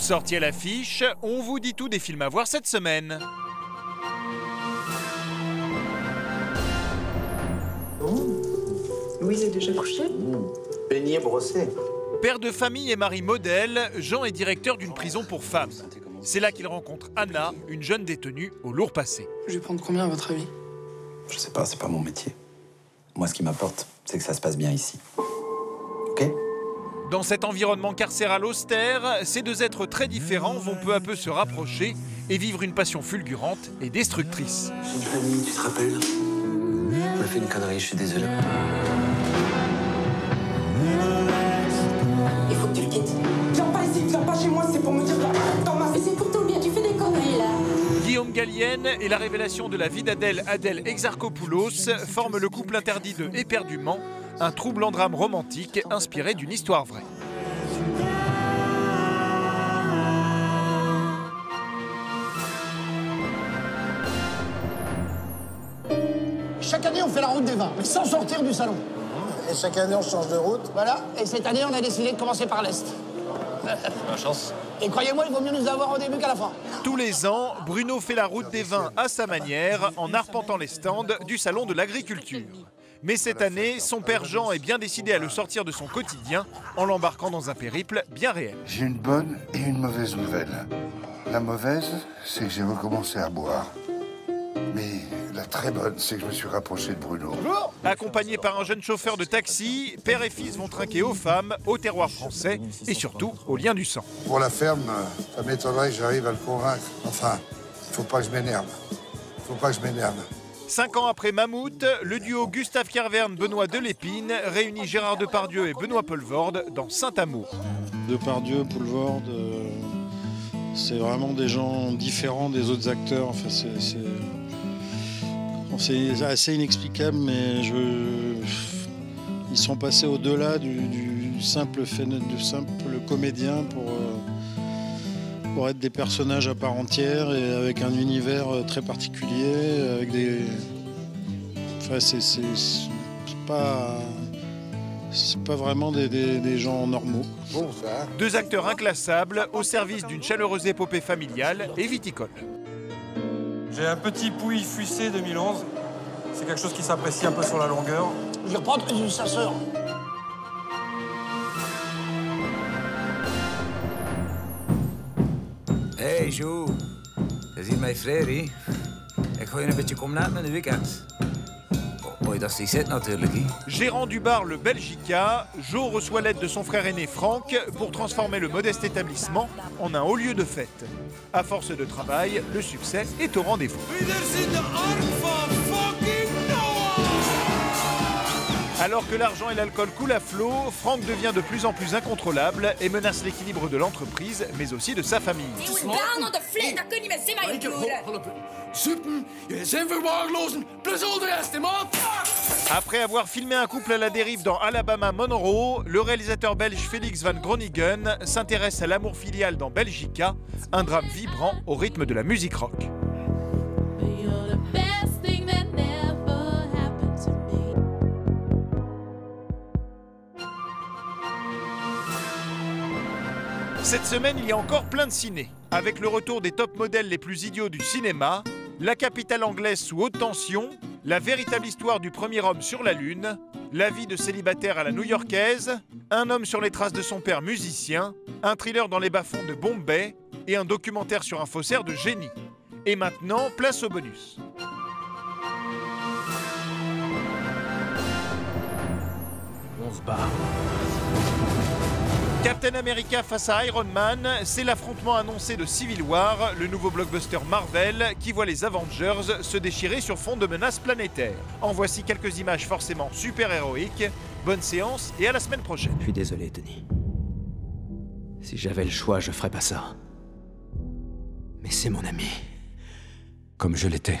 sorties à l'affiche, on vous dit tout des films à voir cette semaine. Louise est déjà couchée? Beignet brossé. Père de famille et mari modèle, Jean est directeur d'une prison pour femmes. C'est là qu'il rencontre Anna, une jeune détenue au lourd passé. Je vais prendre combien à votre avis? Je sais pas, c'est pas mon métier. Moi, ce qui m'importe, c'est que ça se passe bien ici. Dans cet environnement carcéral austère, ces deux êtres très différents vont peu à peu se rapprocher et vivre une passion fulgurante et destructrice. Une famille, tu te rappelles On a fait une connerie, je suis désolé. Il faut que tu le quittes. Viens pas ici, viens pas chez moi, c'est pour me dire dans ma... Mais c'est pour ton bien, tu fais des conneries là. Guillaume Gallienne et la révélation de la vie d'Adèle Adèle Exarchopoulos forment le couple interdit de Éperdument, un troublant drame romantique inspiré d'une histoire vraie. Chaque année, on fait la route des vins, mais sans sortir du salon. Et chaque année, on change de route. Voilà, et cette année, on a décidé de commencer par l'Est. La chance. Et croyez-moi, il vaut mieux nous avoir au début qu'à la fin. Tous les ans, Bruno fait la route des vins à sa manière en arpentant les stands du Salon de l'Agriculture. Mais cette année, son père Jean est bien décidé à le sortir de son quotidien en l'embarquant dans un périple bien réel. J'ai une bonne et une mauvaise nouvelle. La mauvaise, c'est que j'ai recommencé à boire. Mais la très bonne, c'est que je me suis rapproché de Bruno. Accompagné par un jeune chauffeur de taxi, père et fils vont trinquer aux femmes, au terroir français et surtout au lien du sang. Pour la ferme, ça m'étonnerait que j'arrive à le convaincre. Enfin, faut pas que je m'énerve. Faut pas que je m'énerve. Cinq ans après Mammouth, le duo Gustave Kerverne-Benoît Delépine réunit Gérard Depardieu et Benoît Poelvoorde dans Saint-Amour. Depardieu, Poulvord, euh, c'est vraiment des gens différents des autres acteurs. Enfin, c'est, assez inexplicable, mais ils sont passés au-delà du, du simple, du simple comédien pour, euh, pour être des personnages à part entière et avec un univers euh, très particulier, avec des... Enfin, c'est, c'est- c'est pas... C'est pas vraiment des- des- des gens normaux. Bon, ça. Deux acteurs inclassables au service d'une chaleureuse épopée familiale et viticole. J'ai un petit Pouille Fussé 2011. C'est quelque chose qui s'apprécie un peu sur la longueur. Je vais reprendre une sa Gérant du bar Le Belgica, Joe reçoit l'aide de son frère aîné Franck pour transformer le modeste établissement en un haut lieu de fête. À force de travail, le succès est au rendez-vous. Alors que l'argent et l'alcool coulent à flot, Franck devient de plus en plus incontrôlable et menace l'équilibre de l'entreprise, mais aussi de sa famille. Après avoir filmé un couple à la dérive dans Alabama Monroe, le réalisateur belge Félix Van Groningen s'intéresse à l'amour filial dans Belgica, un drame vibrant au rythme de la musique rock. Cette semaine, il y a encore plein de ciné. Avec le retour des top modèles les plus idiots du cinéma, la capitale anglaise sous haute tension, la véritable histoire du premier homme sur la Lune, la vie de célibataire à la new-yorkaise, un homme sur les traces de son père musicien, un thriller dans les bas-fonds de Bombay et un documentaire sur un faussaire de génie. Et maintenant, place au bonus. On se barre. Captain America face à Iron Man, c'est l'affrontement annoncé de Civil War, le nouveau blockbuster Marvel qui voit les Avengers se déchirer sur fond de menaces planétaires. En voici quelques images forcément super héroïques. Bonne séance et à la semaine prochaine. Je suis désolé, Tony. Si j'avais le choix, je ferais pas ça. Mais c'est mon ami. Comme je l'étais.